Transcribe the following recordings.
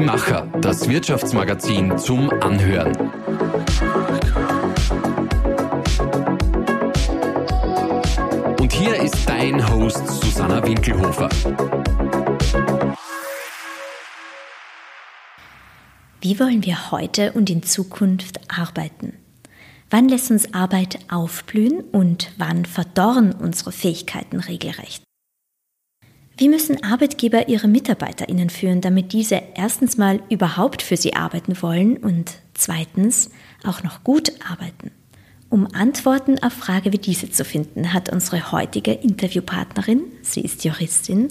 Die Macher, das Wirtschaftsmagazin zum Anhören. Und hier ist dein Host Susanna Winkelhofer. Wie wollen wir heute und in Zukunft arbeiten? Wann lässt uns Arbeit aufblühen und wann verdorren unsere Fähigkeiten regelrecht? Wie müssen Arbeitgeber ihre Mitarbeiterinnen führen, damit diese erstens mal überhaupt für sie arbeiten wollen und zweitens auch noch gut arbeiten? Um Antworten auf Frage wie diese zu finden, hat unsere heutige Interviewpartnerin, sie ist Juristin,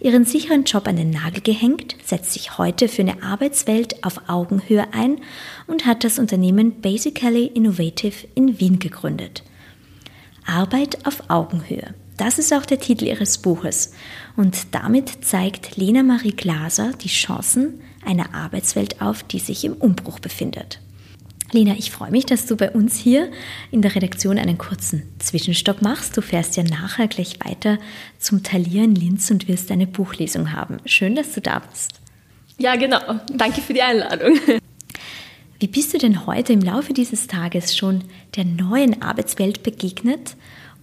ihren sicheren Job an den Nagel gehängt, setzt sich heute für eine Arbeitswelt auf Augenhöhe ein und hat das Unternehmen Basically Innovative in Wien gegründet. Arbeit auf Augenhöhe. Das ist auch der Titel ihres Buches. Und damit zeigt Lena Marie Glaser die Chancen einer Arbeitswelt auf, die sich im Umbruch befindet. Lena, ich freue mich, dass du bei uns hier in der Redaktion einen kurzen Zwischenstopp machst. Du fährst ja nachher gleich weiter zum Talier in Linz und wirst eine Buchlesung haben. Schön, dass du da bist. Ja, genau. Danke für die Einladung. Wie bist du denn heute im Laufe dieses Tages schon der neuen Arbeitswelt begegnet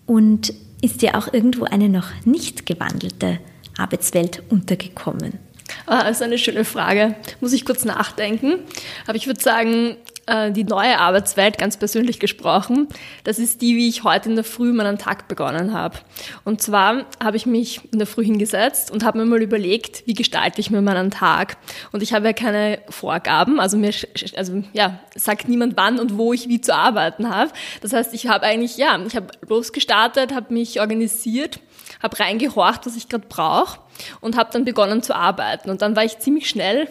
und ist dir auch irgendwo eine noch nicht gewandelte Arbeitswelt untergekommen? Ah, ist eine schöne Frage. Muss ich kurz nachdenken. Aber ich würde sagen, äh, die neue Arbeitswelt, ganz persönlich gesprochen, das ist die, wie ich heute in der Früh meinen Tag begonnen habe. Und zwar habe ich mich in der Früh hingesetzt und habe mir mal überlegt, wie gestalte ich mir meinen Tag. Und ich habe ja keine Vorgaben, also mir also ja, sagt niemand wann und wo ich wie zu arbeiten habe. Das heißt, ich habe eigentlich, ja, ich habe losgestartet, habe mich organisiert, habe reingehorcht, was ich gerade brauche und habe dann begonnen zu arbeiten. Und dann war ich ziemlich schnell,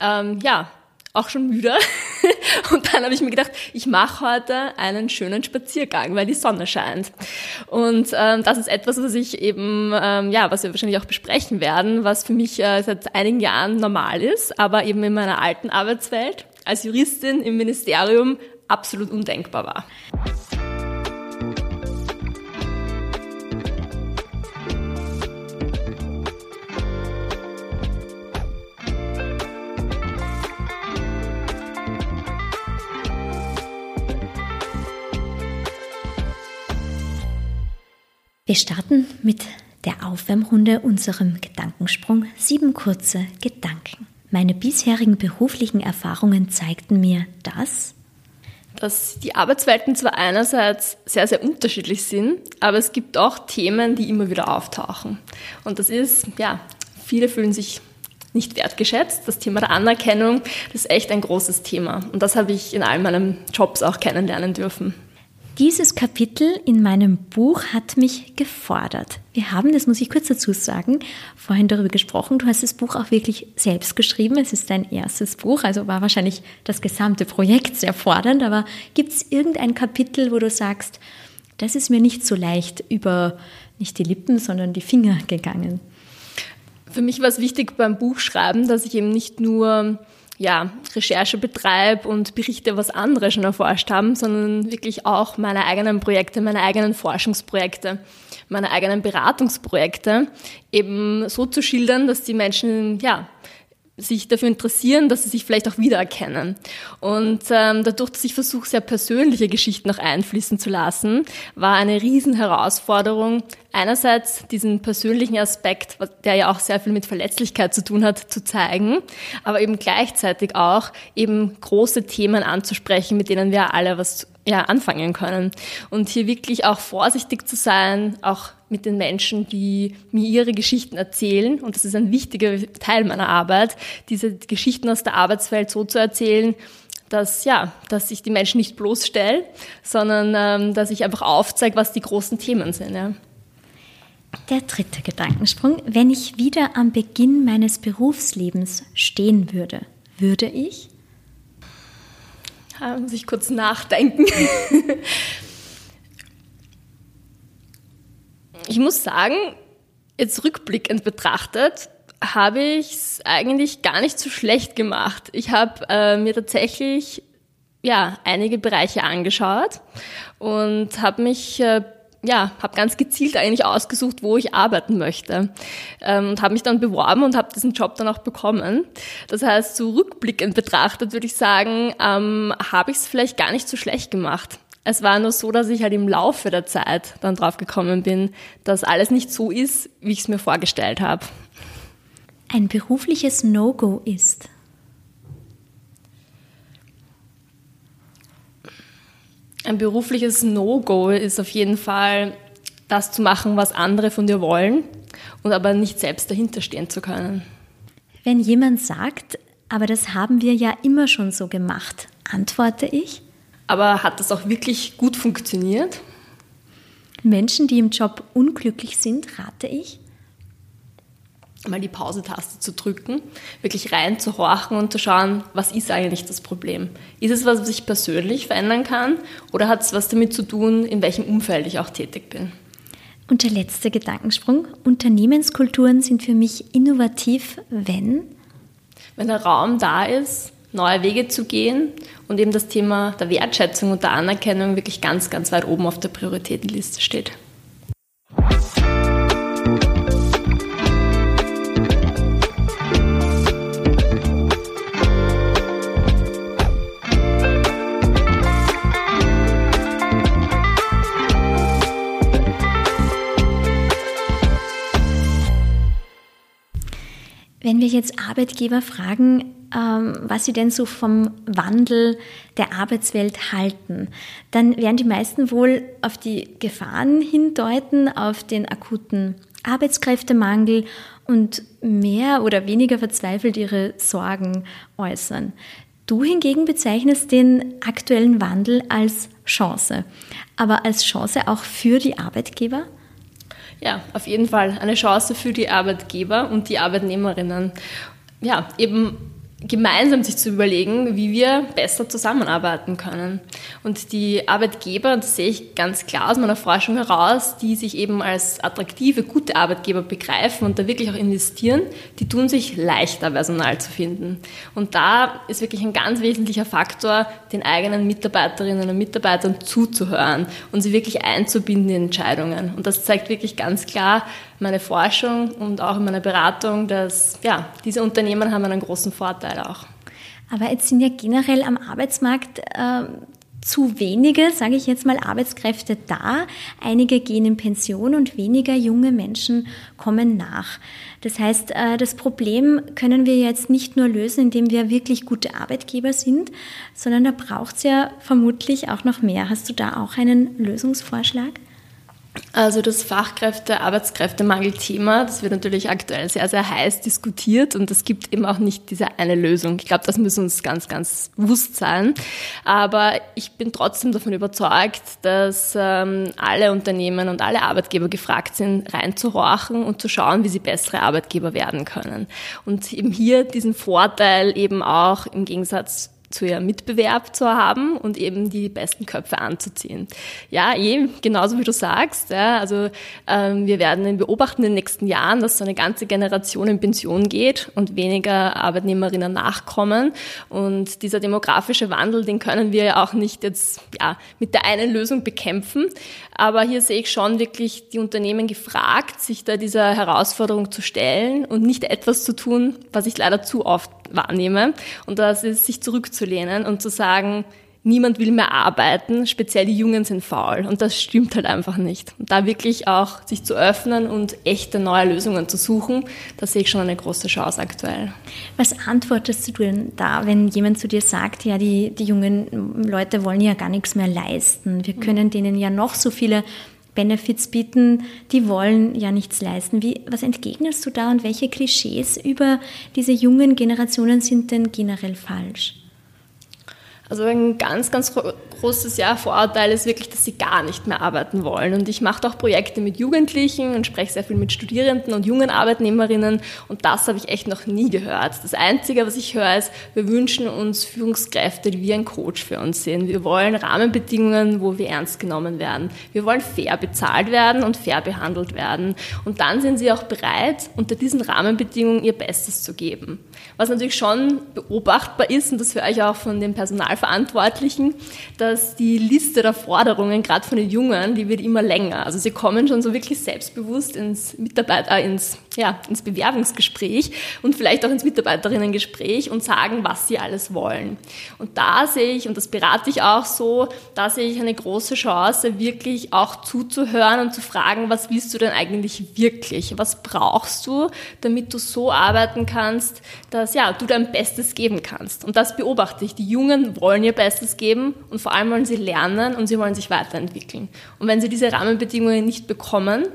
ähm, ja, auch schon müde. Und dann habe ich mir gedacht, ich mache heute einen schönen Spaziergang, weil die Sonne scheint. Und ähm, das ist etwas, was ich eben, ähm, ja, was wir wahrscheinlich auch besprechen werden, was für mich äh, seit einigen Jahren normal ist, aber eben in meiner alten Arbeitswelt als Juristin im Ministerium absolut undenkbar war. Wir starten mit der Aufwärmrunde unserem Gedankensprung Sieben kurze Gedanken. Meine bisherigen beruflichen Erfahrungen zeigten mir, dass dass die Arbeitswelten zwar einerseits sehr, sehr unterschiedlich sind, aber es gibt auch Themen, die immer wieder auftauchen. Und das ist, ja, viele fühlen sich nicht wertgeschätzt. Das Thema der Anerkennung, das ist echt ein großes Thema. Und das habe ich in all meinen Jobs auch kennenlernen dürfen. Dieses Kapitel in meinem Buch hat mich gefordert. Wir haben, das muss ich kurz dazu sagen, vorhin darüber gesprochen. Du hast das Buch auch wirklich selbst geschrieben. Es ist dein erstes Buch, also war wahrscheinlich das gesamte Projekt sehr fordernd. Aber gibt es irgendein Kapitel, wo du sagst, das ist mir nicht so leicht über nicht die Lippen, sondern die Finger gegangen? Für mich war es wichtig beim Buchschreiben, dass ich eben nicht nur ja, Recherche betreibe und berichte, was andere schon erforscht haben, sondern wirklich auch meine eigenen Projekte, meine eigenen Forschungsprojekte, meine eigenen Beratungsprojekte eben so zu schildern, dass die Menschen, ja, sich dafür interessieren, dass sie sich vielleicht auch wiedererkennen. Und ähm, dadurch, dass ich versuche, sehr persönliche Geschichten auch einfließen zu lassen, war eine Riesenherausforderung, einerseits diesen persönlichen Aspekt, der ja auch sehr viel mit Verletzlichkeit zu tun hat, zu zeigen, aber eben gleichzeitig auch eben große Themen anzusprechen, mit denen wir alle was ja, anfangen können. Und hier wirklich auch vorsichtig zu sein, auch mit den Menschen, die mir ihre Geschichten erzählen. Und das ist ein wichtiger Teil meiner Arbeit, diese Geschichten aus der Arbeitswelt so zu erzählen, dass, ja, dass ich die Menschen nicht bloßstelle, sondern ähm, dass ich einfach aufzeige, was die großen Themen sind. Ja. Der dritte Gedankensprung. Wenn ich wieder am Beginn meines Berufslebens stehen würde, würde ich? Da muss ich kurz nachdenken. ich muss sagen, jetzt rückblickend betrachtet, habe ich es eigentlich gar nicht so schlecht gemacht. Ich habe äh, mir tatsächlich ja einige Bereiche angeschaut und habe mich äh, ja, habe ganz gezielt eigentlich ausgesucht, wo ich arbeiten möchte ähm, und habe mich dann beworben und habe diesen Job dann auch bekommen. Das heißt, so rückblickend betrachtet würde ich sagen, ähm, habe ich es vielleicht gar nicht so schlecht gemacht. Es war nur so, dass ich halt im Laufe der Zeit dann drauf gekommen bin, dass alles nicht so ist, wie ich es mir vorgestellt habe. Ein berufliches No-Go ist. Ein berufliches No-Go ist auf jeden Fall, das zu machen, was andere von dir wollen und aber nicht selbst dahinter stehen zu können. Wenn jemand sagt, aber das haben wir ja immer schon so gemacht, antworte ich. Aber hat das auch wirklich gut funktioniert? Menschen, die im Job unglücklich sind, rate ich mal die Pause-Taste zu drücken, wirklich reinzuhorchen und zu schauen, was ist eigentlich das Problem? Ist es was, was ich persönlich verändern kann oder hat es was damit zu tun, in welchem Umfeld ich auch tätig bin? Und der letzte Gedankensprung. Unternehmenskulturen sind für mich innovativ, wenn? Wenn der Raum da ist, neue Wege zu gehen und eben das Thema der Wertschätzung und der Anerkennung wirklich ganz, ganz weit oben auf der Prioritätenliste steht. Wenn wir jetzt Arbeitgeber fragen, ähm, was sie denn so vom Wandel der Arbeitswelt halten, dann werden die meisten wohl auf die Gefahren hindeuten, auf den akuten Arbeitskräftemangel und mehr oder weniger verzweifelt ihre Sorgen äußern. Du hingegen bezeichnest den aktuellen Wandel als Chance, aber als Chance auch für die Arbeitgeber? Ja, auf jeden Fall eine Chance für die Arbeitgeber und die Arbeitnehmerinnen. Ja, eben gemeinsam sich zu überlegen, wie wir besser zusammenarbeiten können. Und die Arbeitgeber, das sehe ich ganz klar aus meiner Forschung heraus, die sich eben als attraktive, gute Arbeitgeber begreifen und da wirklich auch investieren, die tun sich leichter, Personal zu finden. Und da ist wirklich ein ganz wesentlicher Faktor, den eigenen Mitarbeiterinnen und Mitarbeitern zuzuhören und sie wirklich einzubinden in Entscheidungen. Und das zeigt wirklich ganz klar, meine Forschung und auch in meiner Beratung, dass ja, diese Unternehmen haben einen großen Vorteil auch. Aber jetzt sind ja generell am Arbeitsmarkt äh, zu wenige, sage ich jetzt mal, Arbeitskräfte da. Einige gehen in Pension und weniger junge Menschen kommen nach. Das heißt, äh, das Problem können wir jetzt nicht nur lösen, indem wir wirklich gute Arbeitgeber sind, sondern da braucht es ja vermutlich auch noch mehr. Hast du da auch einen Lösungsvorschlag? Also das Fachkräfte-, Arbeitskräftemangel-Thema, das wird natürlich aktuell sehr, sehr heiß diskutiert und es gibt eben auch nicht diese eine Lösung. Ich glaube, das müssen uns ganz, ganz bewusst sein. Aber ich bin trotzdem davon überzeugt, dass ähm, alle Unternehmen und alle Arbeitgeber gefragt sind, reinzuhorchen und zu schauen, wie sie bessere Arbeitgeber werden können. Und eben hier diesen Vorteil eben auch im Gegensatz zu ihrem Mitbewerb zu haben und eben die besten Köpfe anzuziehen. Ja, eben genauso wie du sagst. Ja, also ähm, wir werden beobachten in den nächsten Jahren, dass so eine ganze Generation in Pension geht und weniger Arbeitnehmerinnen nachkommen. Und dieser demografische Wandel, den können wir ja auch nicht jetzt ja, mit der einen Lösung bekämpfen. Aber hier sehe ich schon wirklich die Unternehmen gefragt, sich da dieser Herausforderung zu stellen und nicht etwas zu tun, was ich leider zu oft wahrnehme. Und das ist, sich zurückzulehnen und zu sagen, niemand will mehr arbeiten, speziell die Jungen sind faul. Und das stimmt halt einfach nicht. Und da wirklich auch sich zu öffnen und echte neue Lösungen zu suchen, da sehe ich schon eine große Chance aktuell. Was antwortest du denn da, wenn jemand zu dir sagt, ja, die, die jungen Leute wollen ja gar nichts mehr leisten. Wir können denen ja noch so viele Benefits bieten, die wollen ja nichts leisten. Wie, was entgegnest du da und welche Klischees über diese jungen Generationen sind denn generell falsch? Also ein ganz, ganz großes ja, Vorurteil ist wirklich, dass sie gar nicht mehr arbeiten wollen. Und ich mache auch Projekte mit Jugendlichen und spreche sehr viel mit Studierenden und jungen Arbeitnehmerinnen. Und das habe ich echt noch nie gehört. Das Einzige, was ich höre, ist, wir wünschen uns Führungskräfte, die wie ein Coach für uns sind. Wir wollen Rahmenbedingungen, wo wir ernst genommen werden. Wir wollen fair bezahlt werden und fair behandelt werden. Und dann sind sie auch bereit, unter diesen Rahmenbedingungen ihr Bestes zu geben. Was natürlich schon beobachtbar ist, und das höre ich auch von den Personalverantwortlichen, dass dass die Liste der Forderungen, gerade von den Jungen, die wird immer länger. Also sie kommen schon so wirklich selbstbewusst ins Mitarbeiter, äh, ins, ja, ins Bewerbungsgespräch und vielleicht auch ins Mitarbeiterinnengespräch und sagen, was sie alles wollen. Und da sehe ich, und das berate ich auch so, da sehe ich eine große Chance, wirklich auch zuzuhören und zu fragen, was willst du denn eigentlich wirklich? Was brauchst du, damit du so arbeiten kannst, dass ja, du dein Bestes geben kannst? Und das beobachte ich. Die Jungen wollen ihr Bestes geben und vor allem wollen sie lernen und sie wollen sich weiterentwickeln. Und wenn sie diese Rahmenbedingungen nicht bekommen,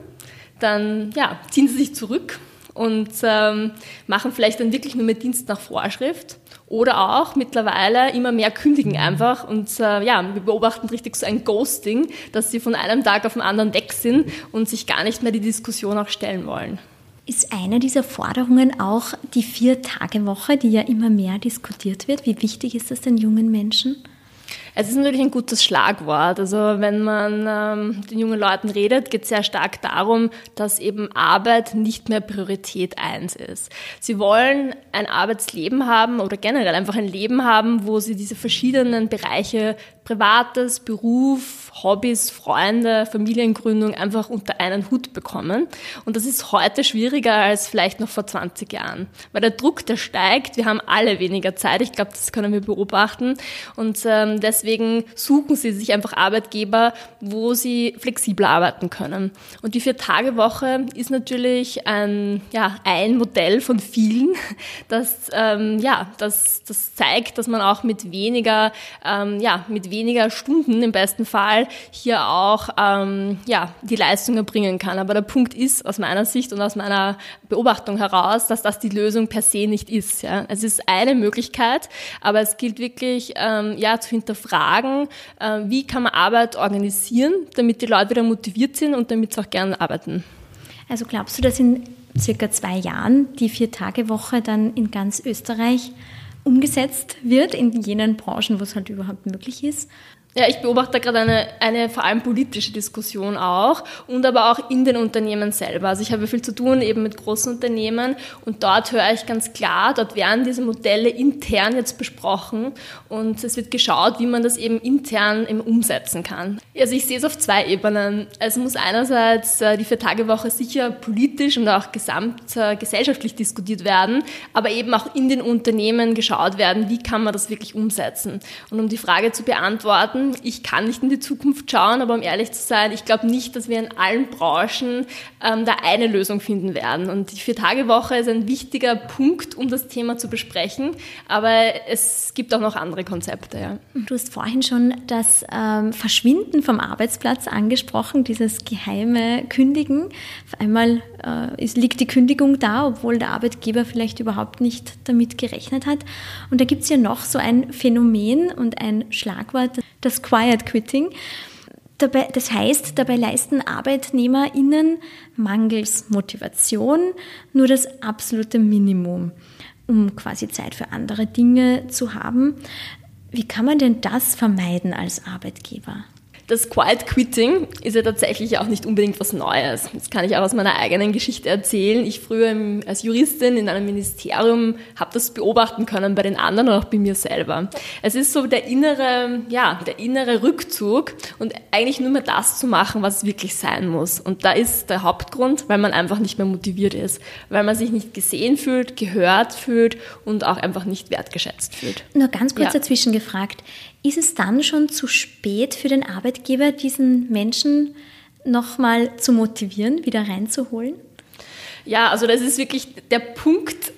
dann ja, ziehen sie sich zurück und ähm, machen vielleicht dann wirklich nur mehr Dienst nach Vorschrift oder auch mittlerweile immer mehr kündigen einfach und äh, ja, wir beobachten richtig so ein Ghosting, dass sie von einem Tag auf den anderen weg sind und sich gar nicht mehr die Diskussion auch stellen wollen. Ist eine dieser Forderungen auch die Vier-Tage-Woche, die ja immer mehr diskutiert wird? Wie wichtig ist das den jungen Menschen? Es ist natürlich ein gutes Schlagwort. Also wenn man ähm, den jungen Leuten redet, geht es sehr stark darum, dass eben Arbeit nicht mehr Priorität eins ist. Sie wollen ein Arbeitsleben haben oder generell einfach ein Leben haben, wo sie diese verschiedenen Bereiche Privates, Beruf, Hobbys, Freunde, Familiengründung einfach unter einen Hut bekommen. Und das ist heute schwieriger als vielleicht noch vor 20 Jahren. Weil der Druck, der steigt, wir haben alle weniger Zeit. Ich glaube, das können wir beobachten. Und ähm, deswegen suchen sie sich einfach Arbeitgeber, wo sie flexibler arbeiten können. Und die Vier-Tage-Woche ist natürlich ein, ja, ein Modell von vielen, das, ähm, ja, das, das zeigt, dass man auch mit weniger, ähm, ja, mit weniger Stunden im besten Fall hier auch ähm, ja, die Leistung erbringen kann. Aber der Punkt ist aus meiner Sicht und aus meiner Beobachtung heraus, dass das die Lösung per se nicht ist. Ja. Es ist eine Möglichkeit, aber es gilt wirklich ähm, ja, zu hinterfragen, äh, wie kann man Arbeit organisieren, damit die Leute wieder motiviert sind und damit sie auch gerne arbeiten. Also glaubst du, dass in circa zwei Jahren die Vier-Tage-Woche dann in ganz Österreich umgesetzt wird in jenen Branchen, wo es halt überhaupt möglich ist. Ja, ich beobachte gerade eine, eine vor allem politische Diskussion auch und aber auch in den Unternehmen selber. Also ich habe viel zu tun eben mit großen Unternehmen und dort höre ich ganz klar, dort werden diese Modelle intern jetzt besprochen und es wird geschaut, wie man das eben intern eben umsetzen kann. Also ich sehe es auf zwei Ebenen. Es muss einerseits äh, die Vier-Tage-Woche sicher politisch und auch gesamtgesellschaftlich diskutiert werden, aber eben auch in den Unternehmen geschaut werden, wie kann man das wirklich umsetzen. Und um die Frage zu beantworten, ich kann nicht in die Zukunft schauen, aber um ehrlich zu sein, ich glaube nicht, dass wir in allen Branchen ähm, da eine Lösung finden werden. Und die Vier-Tage-Woche ist ein wichtiger Punkt, um das Thema zu besprechen. Aber es gibt auch noch andere Konzepte. Ja. Du hast vorhin schon das ähm, Verschwinden vom Arbeitsplatz angesprochen, dieses geheime Kündigen. Auf einmal äh, ist, liegt die Kündigung da, obwohl der Arbeitgeber vielleicht überhaupt nicht damit gerechnet hat. Und da gibt es ja noch so ein Phänomen und ein Schlagwort, das Quiet Quitting. Dabei, das heißt, dabei leisten ArbeitnehmerInnen mangels Motivation nur das absolute Minimum, um quasi Zeit für andere Dinge zu haben. Wie kann man denn das vermeiden als Arbeitgeber? Das Quiet Quitting ist ja tatsächlich auch nicht unbedingt was Neues. Das kann ich auch aus meiner eigenen Geschichte erzählen. Ich früher als Juristin in einem Ministerium habe das beobachten können bei den anderen und auch bei mir selber. Es ist so der innere, ja, der innere Rückzug und eigentlich nur mehr das zu machen, was wirklich sein muss. Und da ist der Hauptgrund, weil man einfach nicht mehr motiviert ist, weil man sich nicht gesehen fühlt, gehört fühlt und auch einfach nicht wertgeschätzt fühlt. Nur ganz kurz ja. dazwischen gefragt. Ist es dann schon zu spät für den Arbeitgeber, diesen Menschen nochmal zu motivieren, wieder reinzuholen? Ja, also das ist wirklich der Punkt,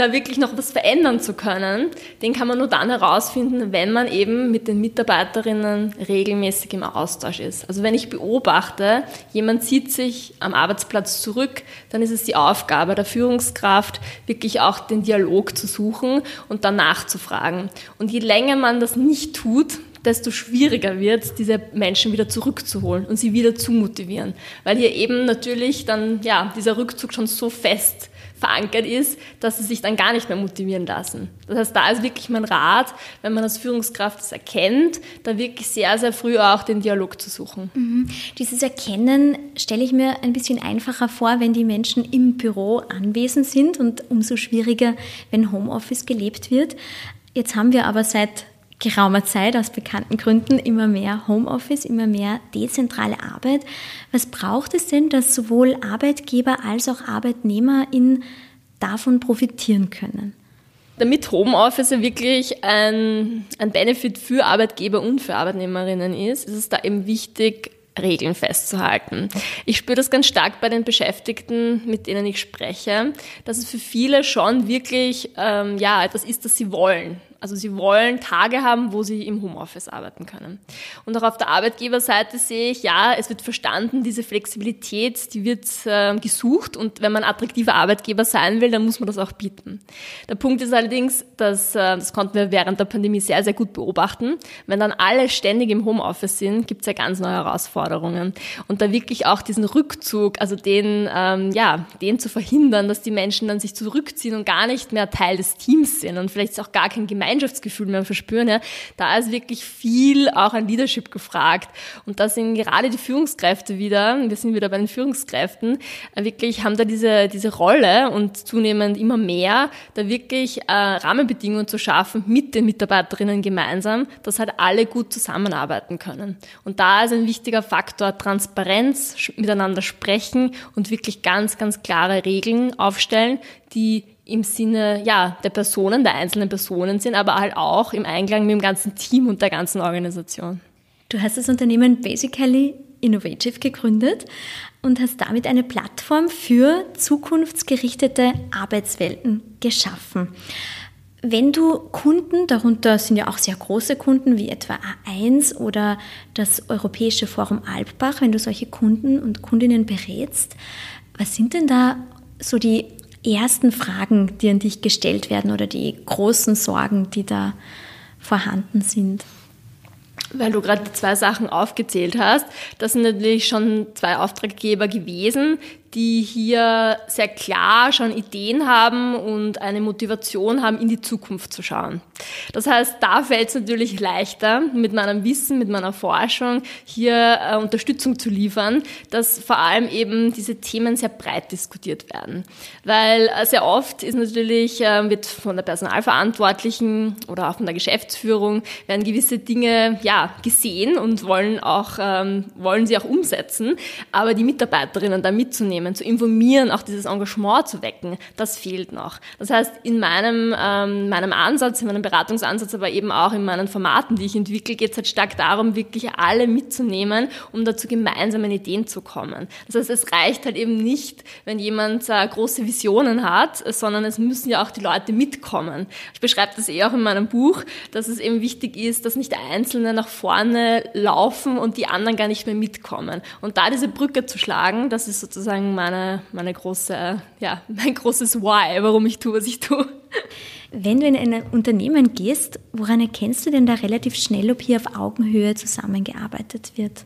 da wirklich noch was verändern zu können, den kann man nur dann herausfinden, wenn man eben mit den Mitarbeiterinnen regelmäßig im Austausch ist. Also wenn ich beobachte, jemand zieht sich am Arbeitsplatz zurück, dann ist es die Aufgabe der Führungskraft, wirklich auch den Dialog zu suchen und dann nachzufragen. Und je länger man das nicht tut, desto schwieriger wird, diese Menschen wieder zurückzuholen und sie wieder zu motivieren. Weil hier eben natürlich dann, ja, dieser Rückzug schon so fest verankert ist, dass sie sich dann gar nicht mehr motivieren lassen. Das heißt, da ist wirklich mein Rat, wenn man als Führungskraft das erkennt, da wirklich sehr, sehr früh auch den Dialog zu suchen. Mhm. Dieses Erkennen stelle ich mir ein bisschen einfacher vor, wenn die Menschen im Büro anwesend sind und umso schwieriger, wenn Homeoffice gelebt wird. Jetzt haben wir aber seit geraumer Zeit aus bekannten Gründen immer mehr Homeoffice, immer mehr dezentrale Arbeit. Was braucht es denn, dass sowohl Arbeitgeber als auch Arbeitnehmer in davon profitieren können? Damit Homeoffice wirklich ein, ein Benefit für Arbeitgeber und für Arbeitnehmerinnen ist, ist es da eben wichtig, Regeln festzuhalten. Ich spüre das ganz stark bei den Beschäftigten, mit denen ich spreche, dass es für viele schon wirklich ähm, ja etwas ist, das sie wollen. Also sie wollen Tage haben, wo sie im Homeoffice arbeiten können. Und auch auf der Arbeitgeberseite sehe ich, ja, es wird verstanden, diese Flexibilität, die wird äh, gesucht und wenn man attraktiver Arbeitgeber sein will, dann muss man das auch bieten. Der Punkt ist allerdings, dass, äh, das konnten wir während der Pandemie sehr, sehr gut beobachten, wenn dann alle ständig im Homeoffice sind, gibt es ja ganz neue Herausforderungen. Und da wirklich auch diesen Rückzug, also den, ähm, ja, den zu verhindern, dass die Menschen dann sich zurückziehen und gar nicht mehr Teil des Teams sind und vielleicht auch gar kein Gemeinschaft Gemeinschaftsgefühl mehr verspüren, ja, da ist wirklich viel auch an Leadership gefragt. Und da sind gerade die Führungskräfte wieder, wir sind wieder bei den Führungskräften, äh, wirklich haben da diese, diese Rolle und zunehmend immer mehr, da wirklich äh, Rahmenbedingungen zu schaffen mit den Mitarbeiterinnen gemeinsam, dass halt alle gut zusammenarbeiten können. Und da ist ein wichtiger Faktor Transparenz, miteinander sprechen und wirklich ganz, ganz klare Regeln aufstellen, die im Sinne ja, der Personen, der einzelnen Personen sind, aber halt auch im Einklang mit dem ganzen Team und der ganzen Organisation. Du hast das Unternehmen Basically Innovative gegründet und hast damit eine Plattform für zukunftsgerichtete Arbeitswelten geschaffen. Wenn du Kunden, darunter sind ja auch sehr große Kunden wie etwa A1 oder das Europäische Forum Alpbach, wenn du solche Kunden und Kundinnen berätst, was sind denn da so die ersten Fragen, die an dich gestellt werden oder die großen Sorgen, die da vorhanden sind? Weil du gerade zwei Sachen aufgezählt hast, das sind natürlich schon zwei Auftraggeber gewesen, die hier sehr klar schon Ideen haben und eine Motivation haben, in die Zukunft zu schauen. Das heißt, da fällt es natürlich leichter, mit meinem Wissen, mit meiner Forschung hier äh, Unterstützung zu liefern, dass vor allem eben diese Themen sehr breit diskutiert werden. Weil äh, sehr oft ist natürlich, äh, wird von der Personalverantwortlichen oder auch von der Geschäftsführung werden gewisse Dinge, ja, gesehen und wollen auch, ähm, wollen sie auch umsetzen. Aber die Mitarbeiterinnen da mitzunehmen, mitzunehmen, zu informieren, auch dieses Engagement zu wecken, das fehlt noch. Das heißt, in meinem, ähm, meinem Ansatz, in meinem Beratungsansatz, aber eben auch in meinen Formaten, die ich entwickle, geht es halt stark darum, wirklich alle mitzunehmen, um dazu gemeinsamen Ideen zu kommen. Das heißt, es reicht halt eben nicht, wenn jemand äh, große Visionen hat, sondern es müssen ja auch die Leute mitkommen. Ich beschreibe das eh auch in meinem Buch, dass es eben wichtig ist, dass nicht Einzelne nach vorne laufen und die anderen gar nicht mehr mitkommen. Und da diese Brücke zu schlagen, das ist sozusagen meine, meine große, ja, mein großes Why, warum ich tue, was ich tue. Wenn du in ein Unternehmen gehst, woran erkennst du denn da relativ schnell, ob hier auf Augenhöhe zusammengearbeitet wird?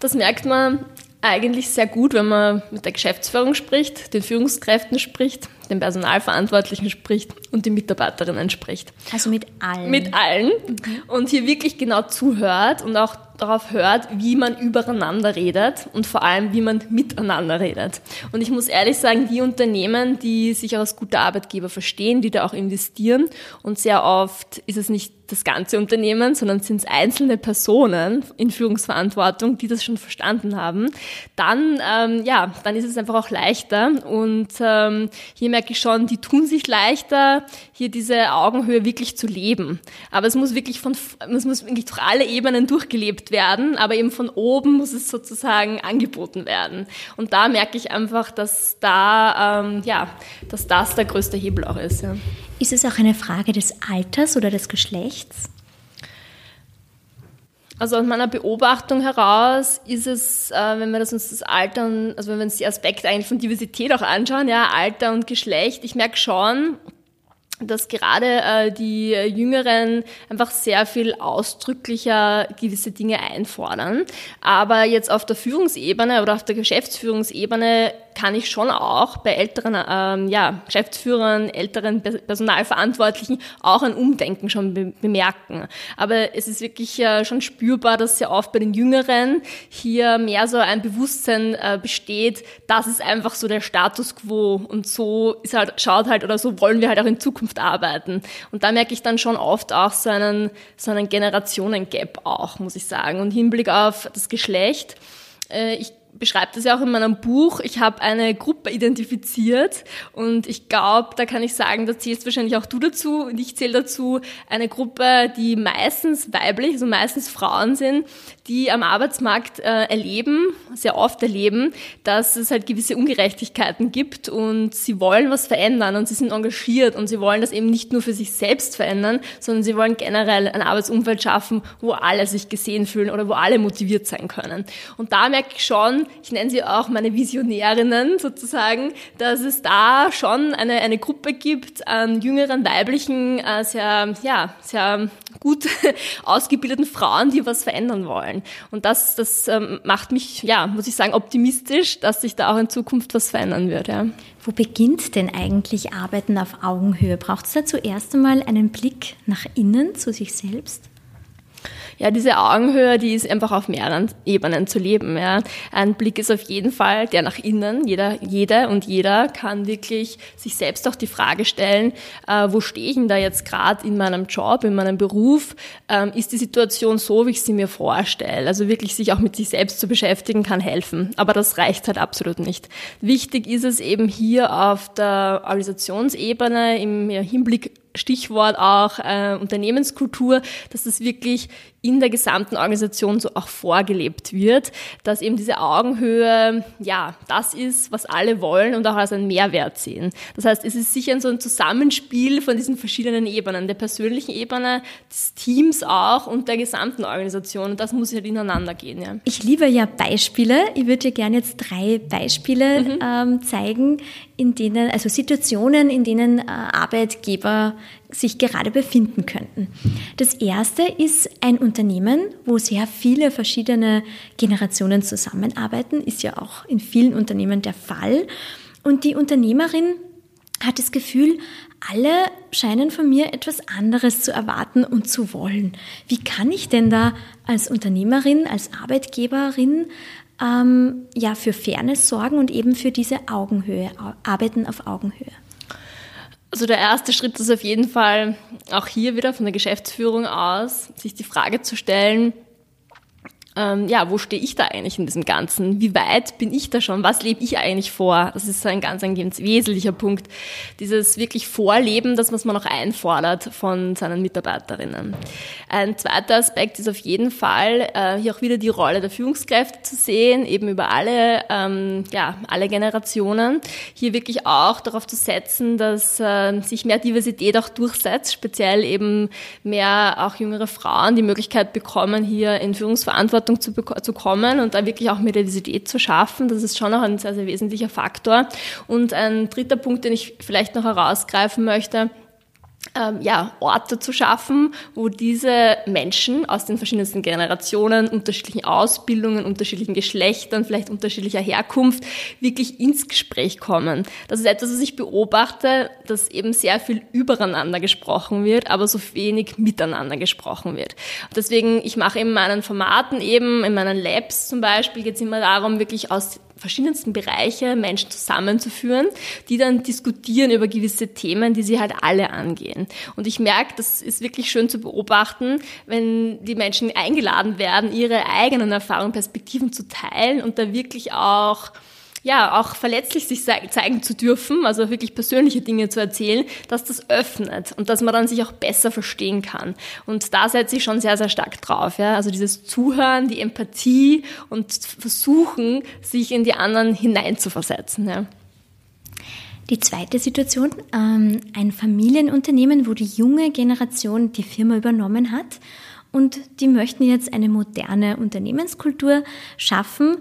Das merkt man eigentlich sehr gut, wenn man mit der Geschäftsführung spricht, den Führungskräften spricht, den Personalverantwortlichen spricht und den Mitarbeiterinnen spricht. Also mit allen. Mit allen. Mhm. Und hier wirklich genau zuhört und auch darauf hört, wie man übereinander redet und vor allem, wie man miteinander redet. Und ich muss ehrlich sagen, die Unternehmen, die sich als guter Arbeitgeber verstehen, die da auch investieren und sehr oft ist es nicht das ganze Unternehmen, sondern sind es einzelne Personen in Führungsverantwortung, die das schon verstanden haben, dann, ähm, ja, dann ist es einfach auch leichter. Und ähm, hier merke ich schon, die tun sich leichter, hier diese Augenhöhe wirklich zu leben. Aber es muss wirklich von, es muss wirklich durch alle Ebenen durchgelebt gelebt werden, aber eben von oben muss es sozusagen angeboten werden. Und da merke ich einfach, dass da, ähm, ja, dass das der größte Hebel auch ist. Ja. Ist es auch eine Frage des Alters oder des Geschlechts? Also aus meiner Beobachtung heraus ist es, äh, wenn wir das uns das Alter, also wenn wir uns die Aspekte eigentlich von Diversität auch anschauen, ja, Alter und Geschlecht, ich merke schon, dass gerade äh, die Jüngeren einfach sehr viel ausdrücklicher gewisse Dinge einfordern. Aber jetzt auf der Führungsebene oder auf der Geschäftsführungsebene kann ich schon auch bei älteren ähm, ja, Geschäftsführern, älteren Personalverantwortlichen auch ein Umdenken schon be bemerken. Aber es ist wirklich äh, schon spürbar, dass sehr oft bei den Jüngeren hier mehr so ein Bewusstsein äh, besteht, das ist einfach so der Status quo und so ist halt, schaut halt oder so wollen wir halt auch in Zukunft arbeiten. Und da merke ich dann schon oft auch so einen, so einen Generationengap auch, muss ich sagen. Und Hinblick auf das Geschlecht, äh, ich beschreibe das ja auch in meinem Buch. Ich habe eine Gruppe identifiziert und ich glaube, da kann ich sagen, da zählst wahrscheinlich auch du dazu und ich zähle dazu eine Gruppe, die meistens weiblich, also meistens Frauen sind, die am Arbeitsmarkt äh, erleben, sehr oft erleben, dass es halt gewisse Ungerechtigkeiten gibt und sie wollen was verändern und sie sind engagiert und sie wollen das eben nicht nur für sich selbst verändern, sondern sie wollen generell ein Arbeitsumfeld schaffen, wo alle sich gesehen fühlen oder wo alle motiviert sein können. Und da merke ich schon, ich nenne sie auch meine Visionärinnen sozusagen, dass es da schon eine, eine Gruppe gibt an jüngeren weiblichen, äh, sehr, ja, sehr gut ausgebildeten Frauen, die was verändern wollen. Und das, das ähm, macht mich, ja, muss ich sagen, optimistisch, dass sich da auch in Zukunft was verändern wird. Ja. Wo beginnt denn eigentlich Arbeiten auf Augenhöhe? Braucht es da zuerst einmal einen Blick nach innen zu sich selbst? Ja, diese Augenhöhe, die ist einfach auf mehreren Ebenen zu leben. Ja. Ein Blick ist auf jeden Fall der nach innen. Jeder, jeder und jeder kann wirklich sich selbst auch die Frage stellen, äh, wo stehe ich denn da jetzt gerade in meinem Job, in meinem Beruf? Ähm, ist die Situation so, wie ich sie mir vorstelle? Also wirklich sich auch mit sich selbst zu beschäftigen, kann helfen. Aber das reicht halt absolut nicht. Wichtig ist es eben hier auf der Organisationsebene im Hinblick Stichwort auch äh, Unternehmenskultur, dass das wirklich in der gesamten Organisation so auch vorgelebt wird, dass eben diese Augenhöhe, ja, das ist, was alle wollen und auch als einen Mehrwert sehen. Das heißt, es ist sicher so ein Zusammenspiel von diesen verschiedenen Ebenen, der persönlichen Ebene, des Teams auch und der gesamten Organisation. Und das muss halt ineinander gehen. Ja. Ich liebe ja Beispiele. Ich würde dir gerne jetzt drei Beispiele mhm. ähm, zeigen, in denen, also Situationen, in denen äh, Arbeitgeber sich gerade befinden könnten. Das erste ist ein Unternehmen, wo sehr viele verschiedene Generationen zusammenarbeiten, ist ja auch in vielen Unternehmen der Fall. Und die Unternehmerin hat das Gefühl, alle scheinen von mir etwas anderes zu erwarten und zu wollen. Wie kann ich denn da als Unternehmerin, als Arbeitgeberin ähm, ja für Fairness sorgen und eben für diese Augenhöhe, arbeiten auf Augenhöhe? Also der erste Schritt ist auf jeden Fall auch hier wieder von der Geschäftsführung aus, sich die Frage zu stellen, ähm, ja, wo stehe ich da eigentlich in diesem Ganzen? Wie weit bin ich da schon? Was lebe ich eigentlich vor? Das ist so ein ganz, ein ganz wesentlicher Punkt. Dieses wirklich Vorleben, das was man auch einfordert von seinen Mitarbeiterinnen. Ein zweiter Aspekt ist auf jeden Fall, äh, hier auch wieder die Rolle der Führungskräfte zu sehen, eben über alle, ähm, ja, alle Generationen. Hier wirklich auch darauf zu setzen, dass äh, sich mehr Diversität auch durchsetzt, speziell eben mehr auch jüngere Frauen die Möglichkeit bekommen, hier in Führungsverantwortung Verantwortung zu, zu kommen und da wirklich auch Diversität zu schaffen. Das ist schon auch ein sehr, sehr wesentlicher Faktor. Und ein dritter Punkt, den ich vielleicht noch herausgreifen möchte, ähm, ja, Orte zu schaffen, wo diese Menschen aus den verschiedensten Generationen, unterschiedlichen Ausbildungen, unterschiedlichen Geschlechtern, vielleicht unterschiedlicher Herkunft wirklich ins Gespräch kommen. Das ist etwas, was ich beobachte, dass eben sehr viel übereinander gesprochen wird, aber so wenig miteinander gesprochen wird. Deswegen, ich mache in meinen Formaten eben, in meinen Labs zum Beispiel, geht es immer darum, wirklich aus verschiedensten Bereiche Menschen zusammenzuführen, die dann diskutieren über gewisse Themen, die sie halt alle angehen. Und ich merke, das ist wirklich schön zu beobachten, wenn die Menschen eingeladen werden, ihre eigenen Erfahrungen, Perspektiven zu teilen und da wirklich auch ja, auch verletzlich sich zeigen zu dürfen, also wirklich persönliche Dinge zu erzählen, dass das öffnet und dass man dann sich auch besser verstehen kann. Und da setze ich schon sehr, sehr stark drauf. Ja? Also dieses Zuhören, die Empathie und versuchen, sich in die anderen hineinzuversetzen. Ja. Die zweite Situation, ähm, ein Familienunternehmen, wo die junge Generation die Firma übernommen hat und die möchten jetzt eine moderne Unternehmenskultur schaffen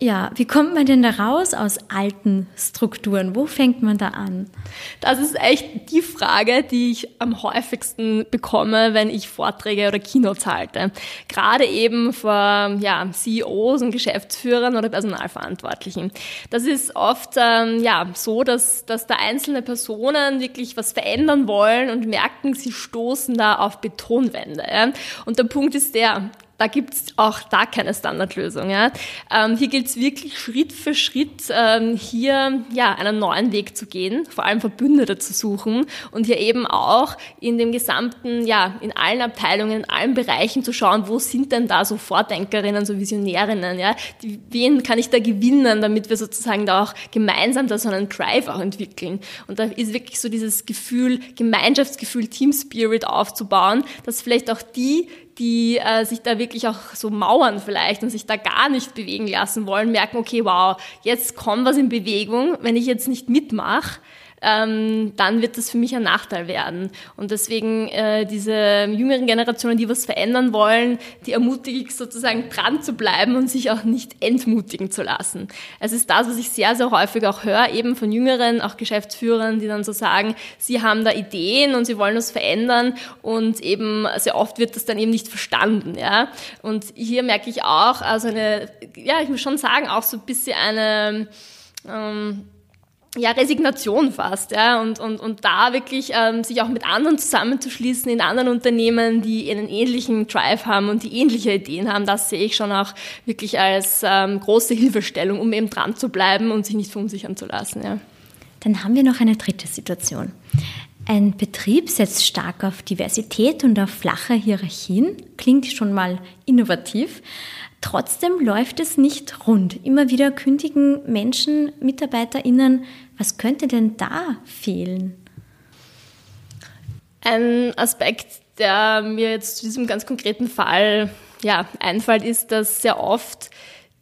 Ja, wie kommt man denn da raus aus alten Strukturen? Wo fängt man da an? Das ist echt die Frage, die ich am häufigsten bekomme, wenn ich Vorträge oder Keynotes halte. Gerade eben vor ja, CEOs und Geschäftsführern oder Personalverantwortlichen. Das ist oft ähm, ja, so, dass, dass da einzelne Personen wirklich was verändern wollen und merken, sie stoßen da auf Betonwände. Ja? Und der Punkt ist der, da gibt's auch da keine Standardlösung. Ja. Ähm, hier gilt es wirklich Schritt für Schritt ähm, hier ja, einen neuen Weg zu gehen, vor allem Verbündete zu suchen und hier eben auch in dem gesamten, ja, in allen Abteilungen, in allen Bereichen zu schauen, wo sind denn da so Vordenkerinnen, so Visionärinnen, ja, die, wen kann ich da gewinnen, damit wir sozusagen da auch gemeinsam da so einen Drive auch entwickeln. Und da ist wirklich so dieses Gefühl, Gemeinschaftsgefühl, Team Spirit aufzubauen, dass vielleicht auch die, die äh, sich da wirklich auch so mauern vielleicht und sich da gar nicht bewegen lassen wollen, merken, okay, wow, jetzt kommt was in Bewegung. Wenn ich jetzt nicht mitmache, ähm, dann wird das für mich ein Nachteil werden. Und deswegen äh, diese jüngeren Generationen, die was verändern wollen, die ermutige ich sozusagen dran zu bleiben und sich auch nicht entmutigen zu lassen. Es ist das, was ich sehr, sehr häufig auch höre, eben von Jüngeren, auch Geschäftsführern, die dann so sagen, sie haben da Ideen und sie wollen das verändern und eben sehr oft wird das dann eben nicht verstanden. Ja? Und hier merke ich auch, also eine, ja, ich muss schon sagen, auch so ein bisschen eine, ähm, ja, Resignation fast, ja, und, und, und da wirklich ähm, sich auch mit anderen zusammenzuschließen in anderen Unternehmen, die einen ähnlichen Drive haben und die ähnliche Ideen haben, das sehe ich schon auch wirklich als ähm, große Hilfestellung, um eben dran zu bleiben und sich nicht verunsichern zu lassen, ja. Dann haben wir noch eine dritte Situation. Ein Betrieb setzt stark auf Diversität und auf flache Hierarchien, klingt schon mal innovativ. Trotzdem läuft es nicht rund. Immer wieder kündigen Menschen, MitarbeiterInnen was könnte denn da fehlen? Ein Aspekt, der mir jetzt zu diesem ganz konkreten Fall ja, einfällt, ist, dass sehr oft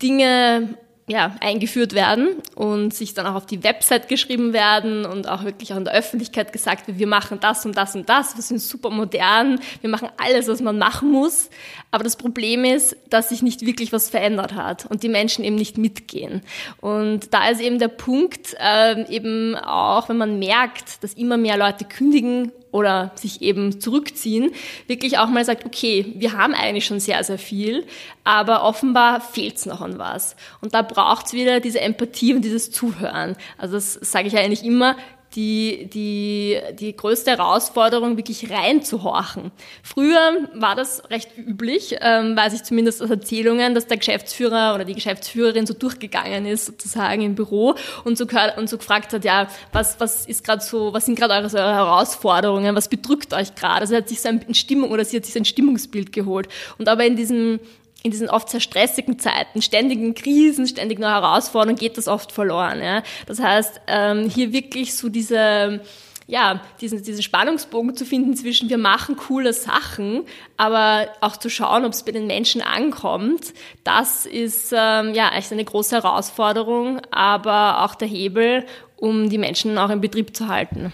Dinge ja, eingeführt werden und sich dann auch auf die Website geschrieben werden und auch wirklich auch in der Öffentlichkeit gesagt wird, wir machen das und das und das, wir sind super modern, wir machen alles, was man machen muss. Aber das Problem ist, dass sich nicht wirklich was verändert hat und die Menschen eben nicht mitgehen. Und da ist eben der Punkt, äh, eben auch, wenn man merkt, dass immer mehr Leute kündigen oder sich eben zurückziehen, wirklich auch mal sagt, okay, wir haben eigentlich schon sehr, sehr viel, aber offenbar fehlt es noch an was. Und da braucht es wieder diese Empathie und dieses Zuhören. Also das sage ich eigentlich immer, die, die, die größte Herausforderung, wirklich reinzuhorchen. Früher war das recht üblich, ähm, weiß ich zumindest aus Erzählungen, dass der Geschäftsführer oder die Geschäftsführerin so durchgegangen ist, sozusagen im Büro und so, gehört, und so gefragt hat, ja, was, was ist gerade so, was sind gerade eure, eure Herausforderungen, was bedrückt euch gerade? Also hat sich so ein Stimmung oder sie hat sich so ein Stimmungsbild geholt. Und aber in diesem in diesen oft sehr stressigen Zeiten, ständigen Krisen, ständig neue Herausforderungen, geht das oft verloren. Ja? Das heißt, ähm, hier wirklich so diese, ja, diesen, diesen Spannungsbogen zu finden zwischen wir machen coole Sachen, aber auch zu schauen, ob es bei den Menschen ankommt, das ist ähm, ja echt eine große Herausforderung, aber auch der Hebel, um die Menschen auch im Betrieb zu halten.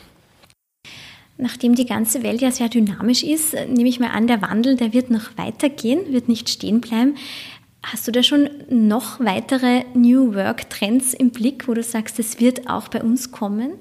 Nachdem die ganze Welt ja sehr dynamisch ist, nehme ich mal an, der Wandel, der wird noch weitergehen, wird nicht stehen bleiben. Hast du da schon noch weitere New Work Trends im Blick, wo du sagst, es wird auch bei uns kommen?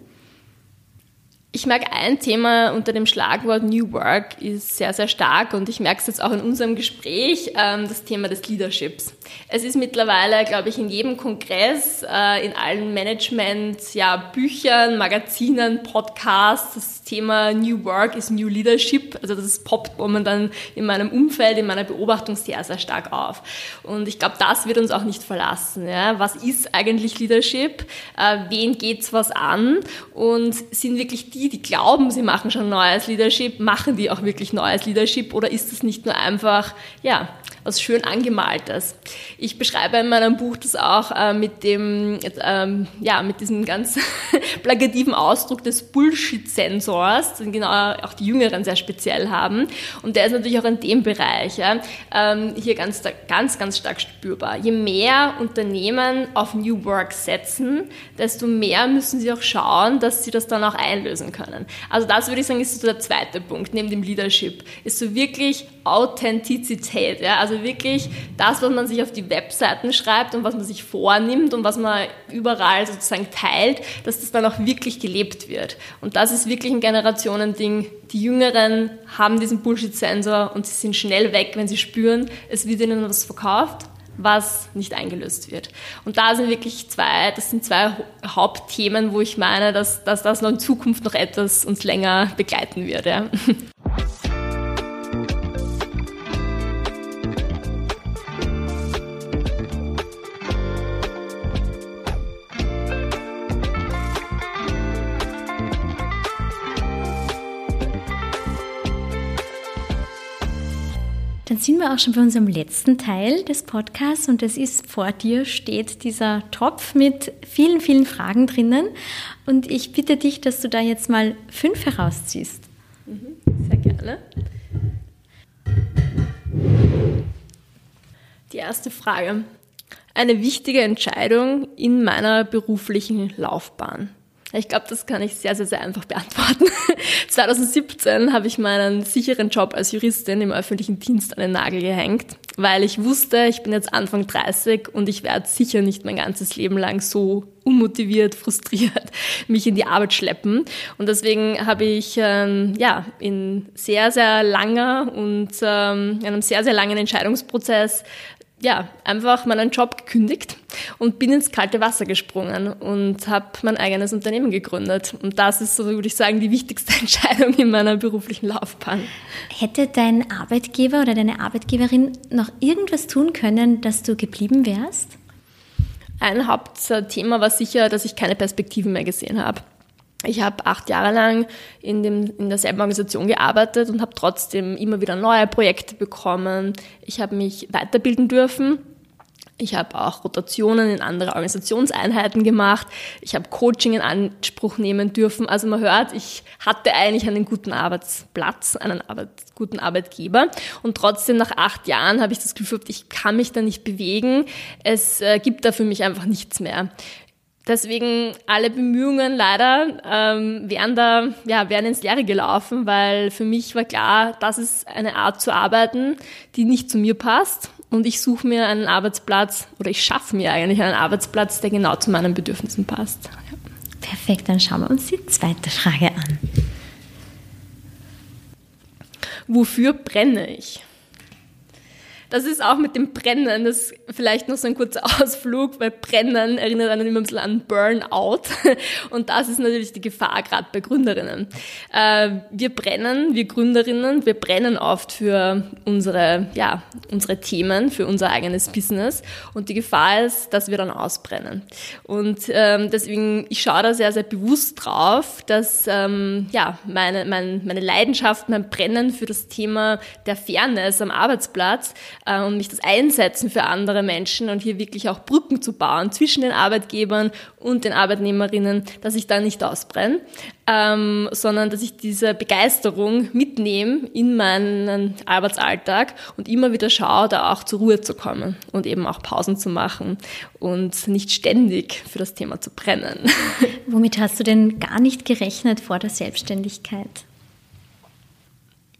Ich merke ein Thema unter dem Schlagwort New Work ist sehr, sehr stark und ich merke es jetzt auch in unserem Gespräch, ähm, das Thema des Leaderships. Es ist mittlerweile, glaube ich, in jedem Kongress, äh, in allen Management, ja, Büchern, Magazinen, Podcasts, das Thema New Work ist New Leadership. Also das poppt momentan in meinem Umfeld, in meiner Beobachtung sehr, sehr stark auf. Und ich glaube, das wird uns auch nicht verlassen. Ja? Was ist eigentlich Leadership? Äh, wen geht's was an? Und sind wirklich die, die glauben, sie machen schon neues Leadership, machen die auch wirklich neues Leadership oder ist es nicht nur einfach, ja, was schön angemaltes. Ich beschreibe in meinem Buch das auch äh, mit dem, ähm, ja, mit diesem ganz plakativen Ausdruck des Bullshit-Sensors, den genau auch die Jüngeren sehr speziell haben. Und der ist natürlich auch in dem Bereich ja, ähm, hier ganz, ganz, ganz stark spürbar. Je mehr Unternehmen auf New Work setzen, desto mehr müssen sie auch schauen, dass sie das dann auch einlösen können. Also das würde ich sagen, ist so der zweite Punkt neben dem Leadership, ist so wirklich Authentizität. Ja? Also Also wirklich das, was man sich auf die Webseiten schreibt und was man sich vornimmt und was man überall sozusagen teilt, dass das dann auch wirklich gelebt wird. Und das ist wirklich ein Generationending. Die Jüngeren haben diesen Bullshit-Sensor und sie sind schnell weg, wenn sie spüren, es wird ihnen was verkauft was nicht eingelöst wird. Und da sind wirklich zwei, das sind zwei Hauptthemen, wo ich meine, dass, dass das noch in Zukunft noch etwas uns länger begleiten wird. Ja. Dann sind wir auch schon bei unserem letzten Teil des Podcasts und das ist vor dir steht dieser Topf mit vielen, vielen Fragen drinnen und ich bitte dich, dass du da jetzt mal fünf herausziehst. Mhm, sehr gerne. Die erste Frage. Eine wichtige Entscheidung in meiner beruflichen Laufbahn. Ich glaube, das kann ich sehr, sehr, sehr einfach beantworten. 2017 habe ich meinen sicheren Job als Juristin im öffentlichen Dienst an den Nagel gehängt, weil ich wusste, ich bin jetzt Anfang 30 und ich werde sicher nicht mein ganzes Leben lang so unmotiviert, frustriert mich in die Arbeit schleppen. Und deswegen habe ich ähm, ja in sehr, sehr langer und ähm, einem sehr, sehr langen Entscheidungsprozess ja, einfach meinen Job gekündigt und bin ins kalte Wasser gesprungen und habe mein eigenes Unternehmen gegründet. Und das ist, so würde ich sagen, die wichtigste Entscheidung in meiner beruflichen Laufbahn. Hätte dein Arbeitgeber oder deine Arbeitgeberin noch irgendwas tun können, dass du geblieben wärst? Ein Hauptthema war sicher, dass ich keine Perspektiven mehr gesehen habe. Ich habe acht Jahre lang in, dem, in derselben Organisation gearbeitet und habe trotzdem immer wieder neue Projekte bekommen. Ich habe mich weiterbilden dürfen. Ich habe auch Rotationen in andere Organisationseinheiten gemacht. Ich habe Coaching in Anspruch nehmen dürfen. Also man hört, ich hatte eigentlich einen guten Arbeitsplatz, einen Arbeit, guten Arbeitgeber. Und trotzdem nach acht Jahren habe ich das Gefühl, ich kann mich da nicht bewegen. Es äh, gibt da für mich einfach nichts mehr. Deswegen alle Bemühungen leider ähm, wären da ja wären ins Leere gelaufen, weil für mich war klar, das ist eine Art zu arbeiten, die nicht zu mir passt und ich suche mir einen Arbeitsplatz oder ich schaffe mir eigentlich einen Arbeitsplatz, der genau zu meinen Bedürfnissen passt. Ja. Perfekt, dann schauen wir uns die zweite Frage an. Wofür brenne ich? Das ist auch mit dem Brennen, das vielleicht noch so ein kurzer Ausflug, weil Brennen erinnert einen immer ein bisschen an Burnout. Und das ist natürlich die Gefahr, gerade bei Gründerinnen. Äh, wir brennen, wir Gründerinnen, wir brennen oft für unsere, ja, unsere Themen, für unser eigenes Business. Und die Gefahr ist, dass wir dann ausbrennen. Und ähm, deswegen, ich schaue da sehr, sehr bewusst drauf, dass ähm, ja, meine, mein, meine Leidenschaft, mein Brennen für das Thema der Fairness am Arbeitsplatz äh, und mich das einsetzen für andere Menschen und hier wirklich auch Brücken zu bauen zwischen den Arbeitgebern und den Arbeitnehmerinnen, dass ich da nicht ausbrenne, ähm, sondern dass ich diese Begeisterung mitnehme in meinen Arbeitsalltag und immer wieder schaue, da auch zur Ruhe zu kommen und eben auch Pausen zu machen und nicht ständig für das Thema zu brennen. Womit hast du denn gar nicht gerechnet vor der Selbstständigkeit?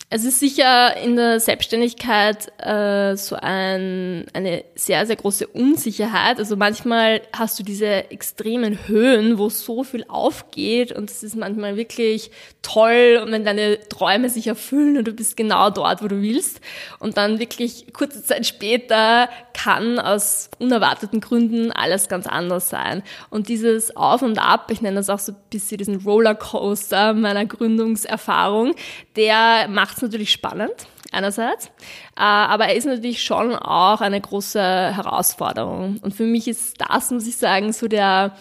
Es ist sicher in der Selbstständigkeit äh, so ein, eine sehr, sehr große Unsicherheit. Also manchmal hast du diese extremen Höhen, wo so viel aufgeht und es ist manchmal wirklich toll und wenn deine Träume sich erfüllen und du bist genau dort, wo du willst und dann wirklich kurze Zeit später kann aus unerwarteten Gründen alles ganz anders sein. Und dieses Auf und Ab, ich nenne das auch so ein bisschen diesen Rollercoaster meiner Gründungserfahrung, der macht es natürlich spannend, einerseits, äh, aber er ist natürlich schon auch eine große Herausforderung. Und für mich ist das, muss ich sagen, so der,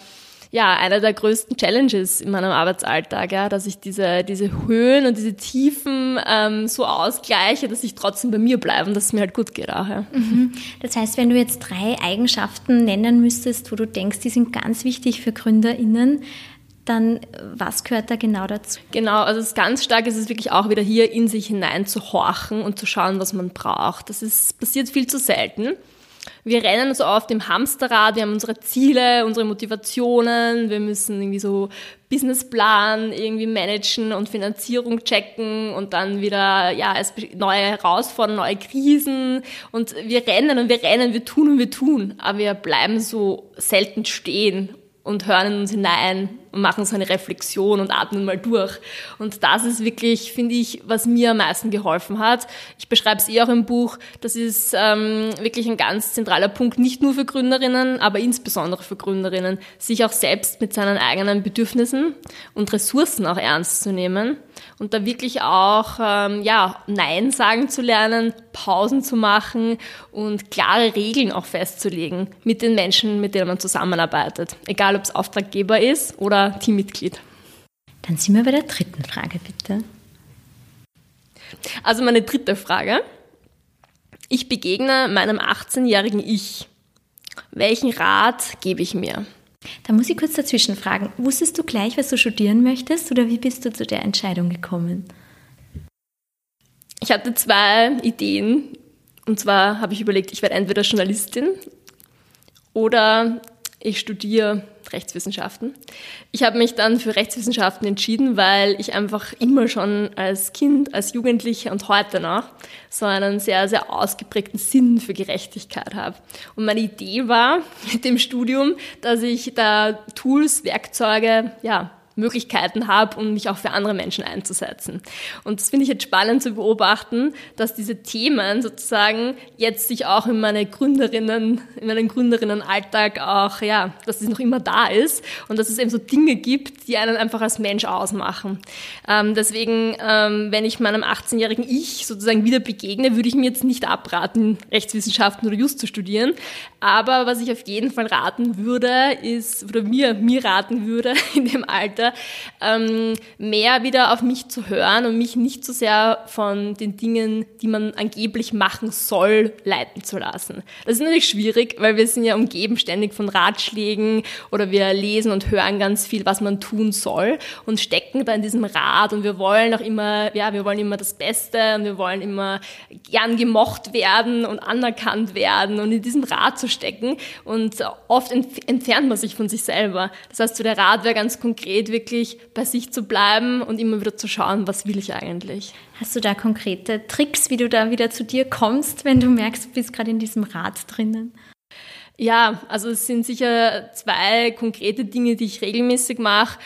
ja, einer der größten Challenges in meinem Arbeitsalltag, ja, dass ich diese, diese Höhen und diese Tiefen ähm, so ausgleiche, dass ich trotzdem bei mir bleibe und dass es mir halt gut geht auch. Ja. Mhm. Das heißt, wenn du jetzt drei Eigenschaften nennen müsstest, wo du denkst, die sind ganz wichtig für GründerInnen, dann was gehört da genau dazu? Genau, also es ganz stark ist es wirklich auch wieder hier in sich hinein zu horchen und zu schauen, was man braucht. Das ist passiert viel zu selten. wir rennen so auf dem Hamsterrad, wir haben unsere Ziele, unsere Motivationen, wir müssen irgendwie so Businessplan irgendwie managen und Finanzierung checken und dann wieder, ja, es neue Herausforderungen, neue Krisen und wir rennen und wir rennen, wir tun und wir tun, aber wir bleiben so selten stehen und hören in uns hinein und machen so eine Reflexion und atmen mal durch. Und das ist wirklich, finde ich, was mir am meisten geholfen hat. Ich beschreibe es eh auch im Buch. Das ist ähm, wirklich ein ganz zentraler Punkt, nicht nur für Gründerinnen, aber insbesondere für Gründerinnen, sich auch selbst mit seinen eigenen Bedürfnissen und Ressourcen auch ernst zu nehmen und da wirklich auch ähm, ja Nein sagen zu lernen, Pausen zu machen und klare Regeln auch festzulegen mit den Menschen, mit denen man zusammenarbeitet, egal ob es Auftraggeber ist oder Teammitglied. Dann sind wir bei der dritten Frage, bitte. Also meine dritte Frage. Ich begegne meinem 18-jährigen Ich. Welchen Rat gebe ich mir? Da muss ich kurz dazwischen fragen. Wusstest du gleich, was du studieren möchtest oder wie bist du zu der Entscheidung gekommen? Ich hatte zwei Ideen. Und zwar habe ich überlegt, ich werde entweder Journalistin oder ich studiere Rechtswissenschaften. Ich habe mich dann für Rechtswissenschaften entschieden, weil ich einfach immer schon als Kind, als Jugendliche und heute noch so einen sehr, sehr ausgeprägten Sinn für Gerechtigkeit habe. Und meine Idee war mit dem Studium, dass ich da Tools, Werkzeuge, ja, Möglichkeiten habe, um mich auch für andere Menschen einzusetzen. Und das finde ich jetzt spannend zu beobachten, dass diese Themen sozusagen jetzt sich auch in meine Gründerinnen, in meinen Gründerinnenalltag auch, ja, dass es noch immer da ist und dass es eben so Dinge gibt, die einen einfach als Mensch ausmachen. Ähm, deswegen, ähm, wenn ich meinem 18-jährigen Ich sozusagen wieder begegne, würde ich mir jetzt nicht abraten, Rechtswissenschaften oder Just zu studieren. Aber was ich auf jeden Fall raten würde, ist, oder mir, mir raten würde in dem Alter, ähm, mehr wieder auf mich zu hören und mich nicht so sehr von den Dingen, die man angeblich machen soll, leiten zu lassen. Das ist natürlich schwierig, weil wir sind ja umgeben ständig von Ratschlägen oder wir lesen und hören ganz viel, was man tun soll und stecken da in diesem Rad und wir wollen auch immer, ja, wir wollen immer das Beste und wir wollen immer gern gemocht werden und anerkannt werden und in diesem Rad zu stecken und oft entfernt man sich von sich selber. Das heißt, so der Rat wäre ganz konkret, wirklich bei sich zu bleiben und immer wieder zu schauen, was will ich eigentlich. Hast du da konkrete Tricks, wie du da wieder zu dir kommst, wenn du merkst, du bist gerade in diesem Rad drinnen? Ja, also es sind sicher zwei konkrete Dinge, die ich regelmäßig mache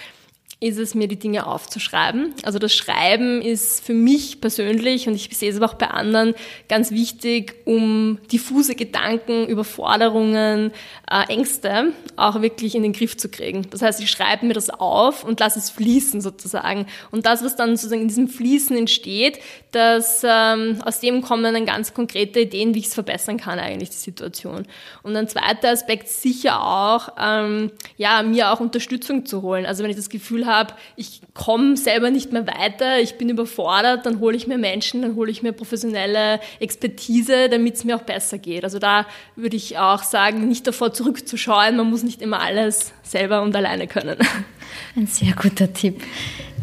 ist es mir, die Dinge aufzuschreiben. Also das Schreiben ist für mich persönlich und ich sehe es aber auch bei anderen ganz wichtig, um diffuse Gedanken, Überforderungen, äh, Ängste auch wirklich in den Griff zu kriegen. Das heißt, ich schreibe mir das auf und lasse es fließen sozusagen. Und das, was dann sozusagen in diesem Fließen entsteht, das, ähm, aus dem kommen dann ganz konkrete Ideen, wie ich es verbessern kann eigentlich, die Situation. Und ein zweiter Aspekt sicher auch, ähm, ja, mir auch Unterstützung zu holen. Also wenn ich das Gefühl habe, habe, ich komme selber nicht mehr weiter, ich bin überfordert, dann hole ich mir Menschen, dann hole ich mir professionelle Expertise, damit es mir auch besser geht. Also da würde ich auch sagen, nicht davor zurückzuschauen, man muss nicht immer alles selber und alleine können. Ein sehr guter Tipp.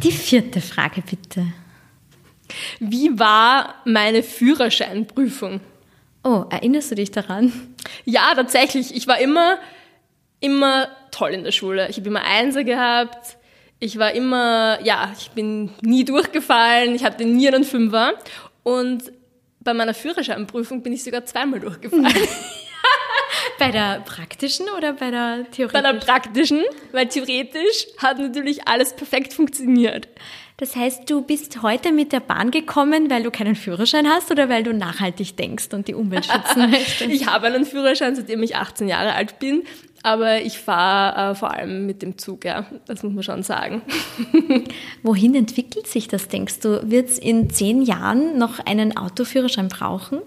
Die vierte Frage bitte. Wie war meine Führerscheinprüfung? Oh, erinnerst du dich daran? Ja, tatsächlich. Ich war immer, immer toll in der Schule. Ich habe immer Einser gehabt. Ich war immer, ja, ich bin nie durchgefallen, ich hatte nie einen Fünfer und bei meiner Führerscheinprüfung bin ich sogar zweimal durchgefallen. bei der praktischen oder bei der theoretischen? Bei der praktischen, weil theoretisch hat natürlich alles perfekt funktioniert. Das heißt, du bist heute mit der Bahn gekommen, weil du keinen Führerschein hast oder weil du nachhaltig denkst und die Umwelt schützen möchtest? ich habe einen Führerschein, seitdem ich 18 Jahre alt bin, aber ich fahre äh, vor allem mit dem Zug, ja. Das muss man schon sagen. Wohin entwickelt sich das, denkst du? Wird es in zehn Jahren noch einen Autoführerschein brauchen?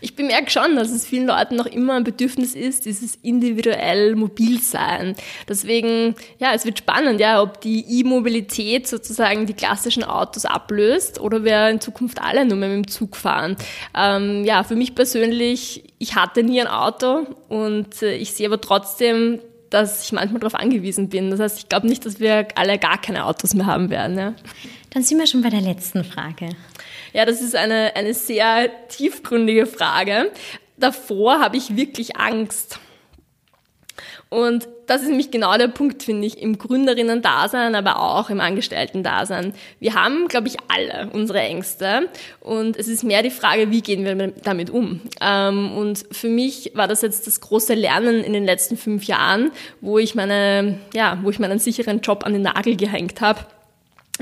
Ich bemerke schon, dass es vielen Leuten noch immer ein Bedürfnis ist, dieses individuell mobil sein. Deswegen, ja, es wird spannend, ja, ob die E-Mobilität sozusagen die klassischen Autos ablöst oder wir in Zukunft alle nur mehr mit dem Zug fahren. Ähm, ja, für mich persönlich, ich hatte nie ein Auto und äh, ich sehe aber trotzdem, dass ich manchmal darauf angewiesen bin. Das heißt, ich glaube nicht, dass wir alle gar keine Autos mehr haben werden. Ja. Dann sind wir schon bei der letzten Frage. Ja, das ist eine, eine sehr tiefgründige Frage. davor habe ich wirklich Angst. Und das ist nämlich genau der Punkt, finde ich, im Gründerinnen-Dasein, aber auch im Angestellten-Dasein. Wir haben, glaube ich, alle unsere Ängste und es ist mehr die Frage, wie gehen wir damit um. Ähm, und für mich war das jetzt das große Lernen in den letzten fünf Jahren, wo ich meine, ja, wo ich meinen sicheren Job an den Nagel gehängt habe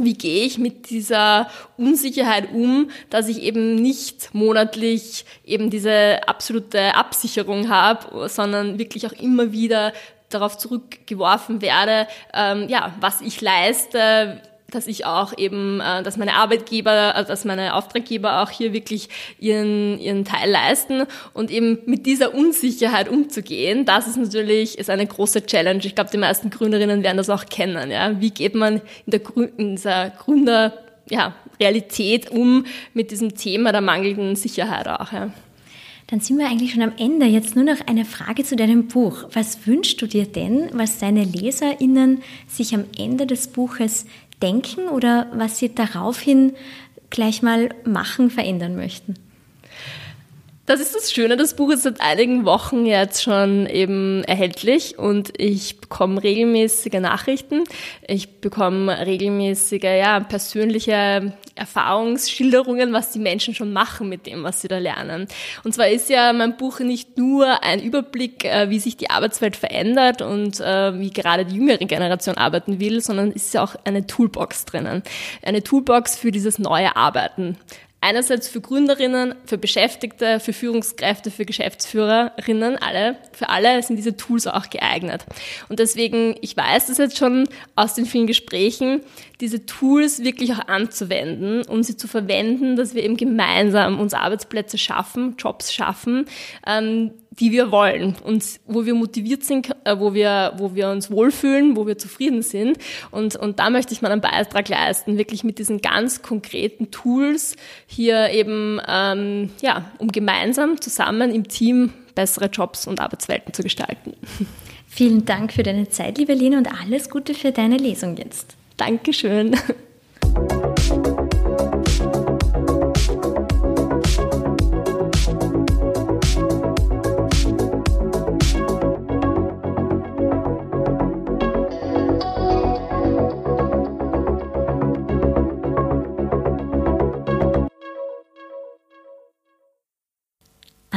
wie gehe ich mit dieser Unsicherheit um, dass ich eben nicht monatlich eben diese absolute Absicherung habe, sondern wirklich auch immer wieder darauf zurückgeworfen werde, ähm, ja, was ich leiste, dass ich auch eben, äh, dass meine Arbeitgeber, also dass meine Auftraggeber auch hier wirklich ihren, ihren Teil leisten und eben mit dieser Unsicherheit umzugehen, das ist natürlich ist eine große Challenge. Ich glaube, die meisten Gründerinnen werden das auch kennen. Ja? Wie geht man in, der, in dieser Gründer, ja, Realität um mit diesem Thema der mangelnden Sicherheit auch? Ja? Dann sind wir eigentlich schon am Ende. Jetzt nur noch eine Frage zu deinem Buch. Was wünschst du dir denn, was deine LeserInnen sich am Ende des Buches denken oder was Sie daraufhin gleich mal machen, verändern möchten? Das ist das Schöne, das Buch ist seit einigen Wochen jetzt schon eben erhältlich und ich bekomme regelmäßige Nachrichten. Ich bekomme regelmäßige, ja, persönliche Erfahrungsschilderungen, was die Menschen schon machen mit dem, was sie da lernen. Und zwar ist ja mein Buch nicht nur ein Überblick, äh, wie sich die Arbeitswelt verändert und äh, wie gerade die jüngere Generation arbeiten will, sondern ist ja auch eine Toolbox drinnen. Eine Toolbox für dieses neue Arbeiten. Einerseits für Gründerinnen, für Beschäftigte, für Führungskräfte, für Geschäftsführerinnen, alle, für alle sind diese Tools auch geeignet. Und deswegen, ich weiß das jetzt schon aus den vielen Gesprächen, diese Tools wirklich auch anzuwenden und sie zu verwenden, dass wir eben gemeinsam uns Arbeitsplätze schaffen, Jobs schaffen, ähm, die wir wollen und wo wir motiviert sind, äh, wo wir, wo wir uns wohlfühlen, wo wir zufrieden sind. Und, und da möchte ich mal einen Beitrag leisten, wirklich mit diesen ganz konkreten Tools hier eben, ähm, ja, um gemeinsam zusammen im Team bessere Jobs und Arbeitswelten zu gestalten. Vielen Dank für deine Zeit, liebe Lena, und alles Gute für deine Lesung jetzt. Dankeschön.